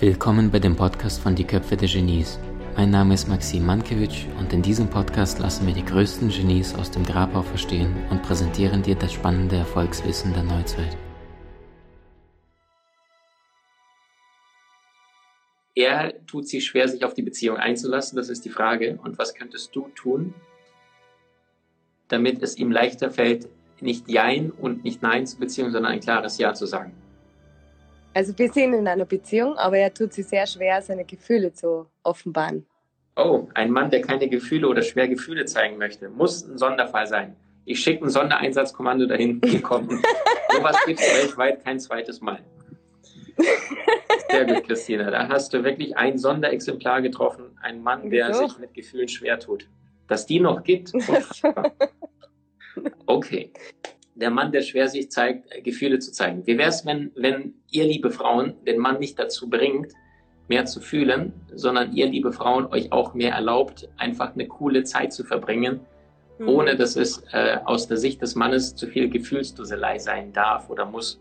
Willkommen bei dem Podcast von Die Köpfe der Genies. Mein Name ist Maxim Mankewitsch und in diesem Podcast lassen wir die größten Genies aus dem Grabau verstehen und präsentieren dir das spannende Erfolgswissen der Neuzeit. Er tut sich schwer, sich auf die Beziehung einzulassen, das ist die Frage. Und was könntest du tun, damit es ihm leichter fällt, nicht Jein und nicht Nein zur Beziehung, sondern ein klares Ja zu sagen? Also wir sind in einer Beziehung, aber er tut sich sehr schwer, seine Gefühle zu offenbaren. Oh, ein Mann, der keine Gefühle oder schwer Gefühle zeigen möchte, muss ein Sonderfall sein. Ich schicke ein Sondereinsatzkommando dahin, die kommen. Sowas gibt es weltweit kein zweites Mal. Sehr gut, Christina. Da hast du wirklich ein Sonderexemplar getroffen. Ein Mann, der Wieso? sich mit Gefühlen schwer tut. Dass die noch gibt. Okay der Mann, der schwer sich zeigt, Gefühle zu zeigen. Wie wäre es, wenn, wenn ihr, liebe Frauen, den Mann nicht dazu bringt, mehr zu fühlen, sondern ihr, liebe Frauen, euch auch mehr erlaubt, einfach eine coole Zeit zu verbringen, mhm. ohne dass es äh, aus der Sicht des Mannes zu viel Gefühlsduselei sein darf oder muss.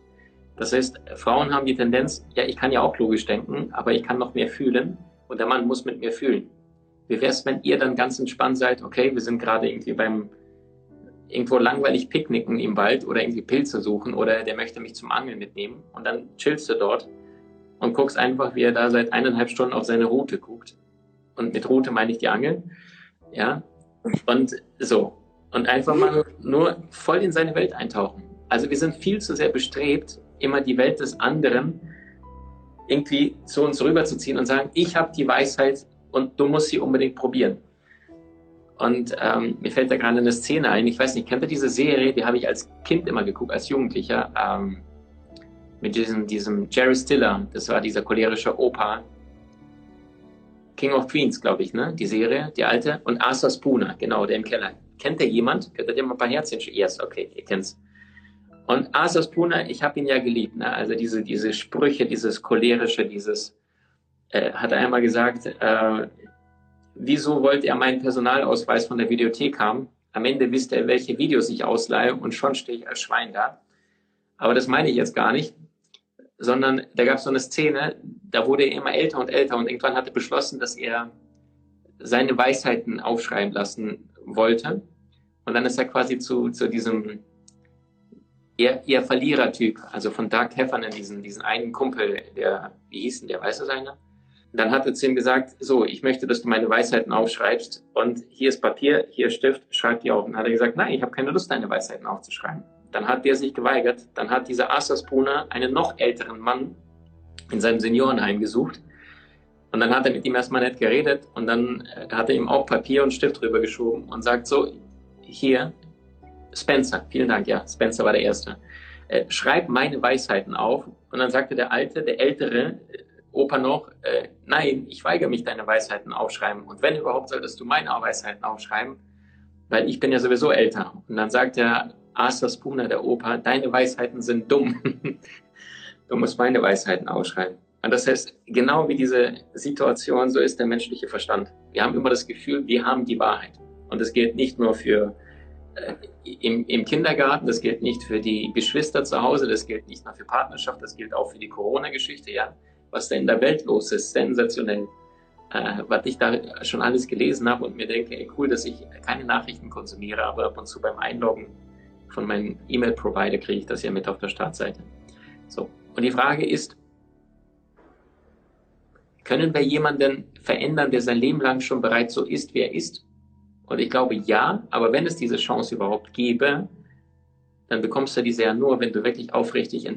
Das heißt, Frauen haben die Tendenz, ja, ich kann ja auch logisch denken, aber ich kann noch mehr fühlen und der Mann muss mit mir fühlen. Wie wäre es, wenn ihr dann ganz entspannt seid, okay, wir sind gerade irgendwie beim irgendwo langweilig picknicken im Wald oder irgendwie Pilze suchen oder der möchte mich zum Angeln mitnehmen und dann chillst du dort und guckst einfach, wie er da seit eineinhalb Stunden auf seine Route guckt. Und mit Route meine ich die Angel. Ja. Und so. Und einfach mal nur voll in seine Welt eintauchen. Also wir sind viel zu sehr bestrebt, immer die Welt des anderen irgendwie zu uns rüberzuziehen und sagen, ich habe die Weisheit und du musst sie unbedingt probieren. Und ähm, mir fällt da gerade eine Szene ein. Ich weiß nicht, kennt ihr diese Serie? Die habe ich als Kind immer geguckt, als Jugendlicher. Ähm, mit diesem, diesem Jerry Stiller. Das war dieser cholerische Opa. King of Queens, glaube ich, ne? Die Serie, die alte. Und Arthur Spooner, genau, der im Keller. Kennt ihr jemand? Könnt ihr mal ein paar Herzchen schicken? Yes, okay, ihr kennt's. Und Arthur Spooner, ich habe ihn ja geliebt. Ne? Also diese, diese Sprüche, dieses cholerische, dieses, äh, hat er einmal gesagt, äh, wieso wollte er meinen Personalausweis von der Videothek haben? Am Ende wisst er, welche Videos ich ausleihe und schon stehe ich als Schwein da. Aber das meine ich jetzt gar nicht, sondern da gab es so eine Szene, da wurde er immer älter und älter und irgendwann hat er beschlossen, dass er seine Weisheiten aufschreiben lassen wollte. Und dann ist er quasi zu, zu diesem eher, eher Verlierertyp, also von Dark Heffernan, diesen, diesen einen Kumpel, der, wie hieß denn der, weiß es einer? Dann hat er zu ihm gesagt, so, ich möchte, dass du meine Weisheiten aufschreibst und hier ist Papier, hier ist Stift, schreib die auf. Und dann hat er gesagt, nein, ich habe keine Lust, deine Weisheiten aufzuschreiben. Dann hat der sich geweigert. Dann hat dieser Asas Brunner einen noch älteren Mann in seinem Seniorenheim gesucht. Und dann hat er mit ihm erstmal nett geredet und dann äh, hat er ihm auch Papier und Stift rübergeschoben und sagt so, hier, Spencer, vielen Dank, ja, Spencer war der Erste. Äh, schreib meine Weisheiten auf. Und dann sagte der Alte, der Ältere, Opa noch, äh, nein, ich weigere mich, deine Weisheiten aufschreiben. Und wenn überhaupt, solltest du meine Weisheiten aufschreiben, weil ich bin ja sowieso älter. Und dann sagt der Arthur Spooner, der Opa, deine Weisheiten sind dumm. du musst meine Weisheiten aufschreiben. Und das heißt, genau wie diese Situation, so ist der menschliche Verstand. Wir haben immer das Gefühl, wir haben die Wahrheit. Und das gilt nicht nur für äh, im, im Kindergarten, das gilt nicht für die Geschwister zu Hause, das gilt nicht nur für Partnerschaft, das gilt auch für die Corona-Geschichte, ja was da in der Welt los ist. Sensationell. Äh, was ich da schon alles gelesen habe und mir denke, ey, cool, dass ich keine Nachrichten konsumiere, aber ab und zu beim Einloggen von meinem E-Mail-Provider kriege ich das ja mit auf der Startseite. So. Und die Frage ist, können wir jemanden verändern, der sein Leben lang schon bereits so ist, wie er ist? Und ich glaube ja, aber wenn es diese Chance überhaupt gäbe, dann bekommst du diese ja nur, wenn du wirklich aufrichtig äh,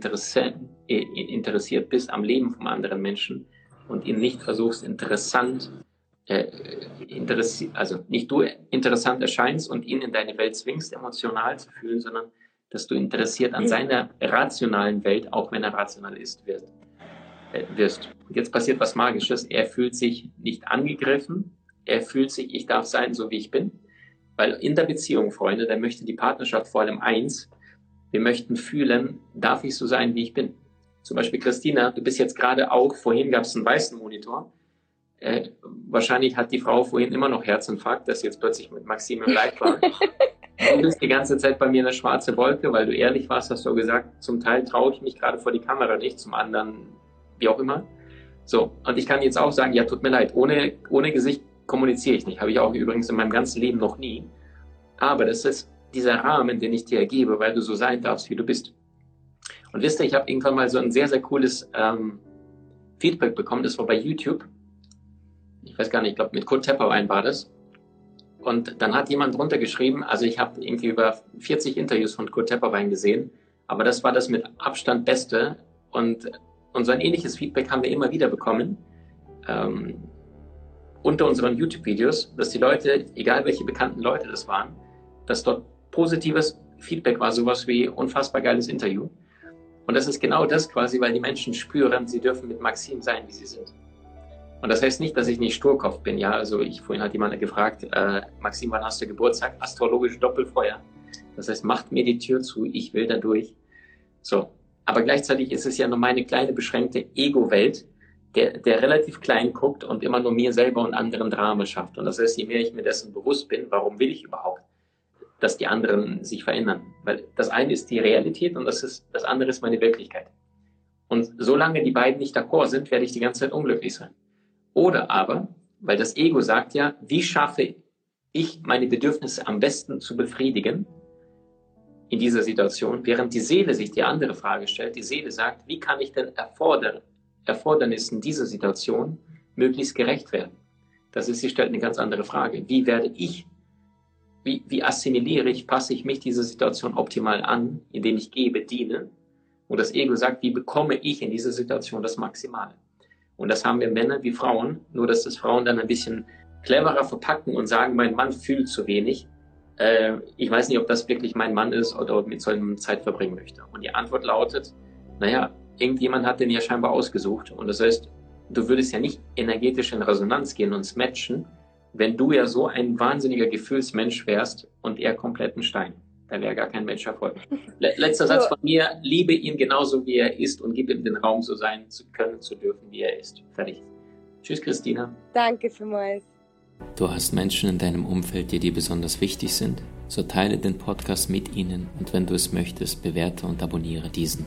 interessiert bist am Leben von anderen Menschen und ihn nicht versuchst, interessant, äh, interessi also nicht du interessant erscheinst und ihn in deine Welt zwingst, emotional zu fühlen, sondern dass du interessiert an seiner rationalen Welt, auch wenn er rational ist, wirst. Äh, wirst. Und jetzt passiert was Magisches. Er fühlt sich nicht angegriffen. Er fühlt sich, ich darf sein, so wie ich bin. Weil in der Beziehung, Freunde, da möchte die Partnerschaft vor allem eins, wir möchten fühlen, darf ich so sein, wie ich bin? Zum Beispiel Christina, du bist jetzt gerade auch, vorhin gab es einen weißen Monitor. Äh, wahrscheinlich hat die Frau vorhin immer noch Herzinfarkt, dass sie jetzt plötzlich mit Maxim im Leid war. du bist die ganze Zeit bei mir eine schwarze Wolke, weil du ehrlich warst, hast du gesagt, zum Teil traue ich mich gerade vor die Kamera nicht, zum anderen wie auch immer. So, und ich kann jetzt auch sagen, ja, tut mir leid, ohne, ohne Gesicht kommuniziere ich nicht. Habe ich auch übrigens in meinem ganzen Leben noch nie. Aber das ist dieser Rahmen, den ich dir ergebe, weil du so sein darfst, wie du bist. Und wisst ihr, ich habe irgendwann mal so ein sehr, sehr cooles ähm, Feedback bekommen. Das war bei YouTube. Ich weiß gar nicht, ich glaube, mit Kurt Tepperwein war das. Und dann hat jemand drunter geschrieben, also ich habe irgendwie über 40 Interviews von Kurt Tepperwein gesehen, aber das war das mit Abstand beste. Und, und so ein ähnliches Feedback haben wir immer wieder bekommen ähm, unter unseren YouTube-Videos, dass die Leute, egal welche bekannten Leute das waren, dass dort positives Feedback war, sowas wie unfassbar geiles Interview. Und das ist genau das quasi, weil die Menschen spüren, sie dürfen mit Maxim sein, wie sie sind. Und das heißt nicht, dass ich nicht Sturkopf bin. Ja, also ich vorhin hat jemand gefragt, äh, Maxim, wann hast du Geburtstag? Astrologisch Doppelfeuer. Das heißt, macht mir die Tür zu, ich will da durch. So. Aber gleichzeitig ist es ja nur meine kleine beschränkte Ego-Welt, der, der relativ klein guckt und immer nur mir selber und anderen Drama schafft. Und das heißt, je mehr ich mir dessen bewusst bin, warum will ich überhaupt? Dass die anderen sich verändern. Weil das eine ist die Realität und das, ist, das andere ist meine Wirklichkeit. Und solange die beiden nicht d'accord sind, werde ich die ganze Zeit unglücklich sein. Oder aber, weil das Ego sagt ja, wie schaffe ich meine Bedürfnisse am besten zu befriedigen in dieser Situation, während die Seele sich die andere Frage stellt. Die Seele sagt, wie kann ich denn Erforder Erfordernissen dieser Situation möglichst gerecht werden? Das ist, sie stellt eine ganz andere Frage. Wie werde ich wie, wie assimiliere ich, passe ich mich dieser Situation optimal an, indem ich gebe, diene. Und das Ego sagt, wie bekomme ich in dieser Situation das Maximale? Und das haben wir Männer wie Frauen, nur dass das Frauen dann ein bisschen cleverer verpacken und sagen, mein Mann fühlt zu wenig. Äh, ich weiß nicht, ob das wirklich mein Mann ist oder ob mit so einem Zeit verbringen möchte. Und die Antwort lautet, naja, irgendjemand hat den ja scheinbar ausgesucht. Und das heißt, du würdest ja nicht energetisch in Resonanz gehen und matchen, wenn du ja so ein wahnsinniger Gefühlsmensch wärst und er komplett ein Stein. Da wäre gar kein Mensch erfolgt. Letzter Satz von mir, liebe ihn genauso wie er ist und gib ihm den Raum, so sein zu können, zu dürfen, wie er ist. Fertig. Tschüss, Christina. Danke vielmals. Du hast Menschen in deinem Umfeld, die dir besonders wichtig sind? So teile den Podcast mit ihnen und wenn du es möchtest, bewerte und abonniere diesen.